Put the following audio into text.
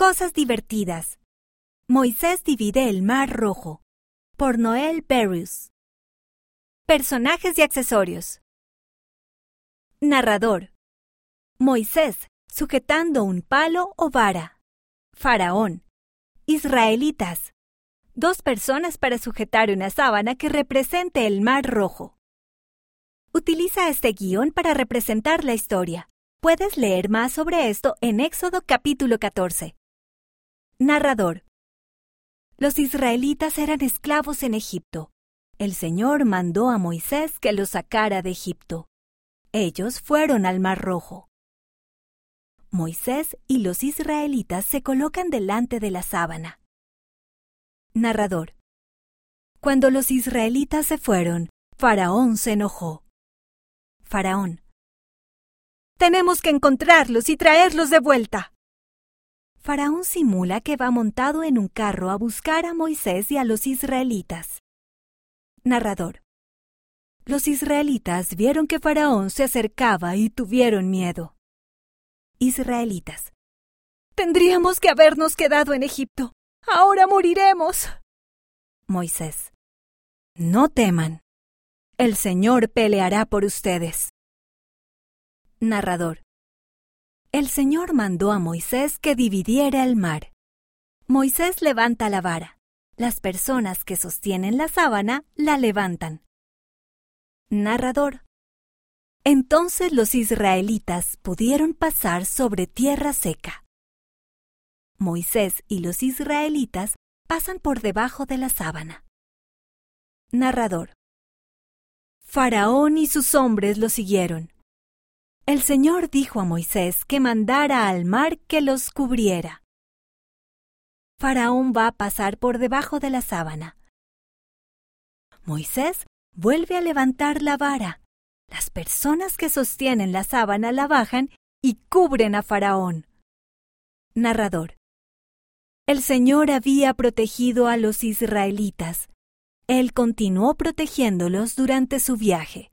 Cosas divertidas. Moisés divide el Mar Rojo. Por Noel Berrius. Personajes y accesorios. Narrador. Moisés, sujetando un palo o vara. Faraón. Israelitas. Dos personas para sujetar una sábana que represente el Mar Rojo. Utiliza este guion para representar la historia. Puedes leer más sobre esto en Éxodo capítulo 14. Narrador. Los israelitas eran esclavos en Egipto. El Señor mandó a Moisés que los sacara de Egipto. Ellos fueron al Mar Rojo. Moisés y los israelitas se colocan delante de la sábana. Narrador. Cuando los israelitas se fueron, Faraón se enojó. Faraón. Tenemos que encontrarlos y traerlos de vuelta. Faraón simula que va montado en un carro a buscar a Moisés y a los israelitas. Narrador. Los israelitas vieron que Faraón se acercaba y tuvieron miedo. Israelitas. Tendríamos que habernos quedado en Egipto. Ahora moriremos. Moisés. No teman. El Señor peleará por ustedes. Narrador. El Señor mandó a Moisés que dividiera el mar. Moisés levanta la vara. Las personas que sostienen la sábana la levantan. Narrador. Entonces los israelitas pudieron pasar sobre tierra seca. Moisés y los israelitas pasan por debajo de la sábana. Narrador. Faraón y sus hombres lo siguieron. El Señor dijo a Moisés que mandara al mar que los cubriera. Faraón va a pasar por debajo de la sábana. Moisés vuelve a levantar la vara. Las personas que sostienen la sábana la bajan y cubren a Faraón. Narrador. El Señor había protegido a los israelitas. Él continuó protegiéndolos durante su viaje.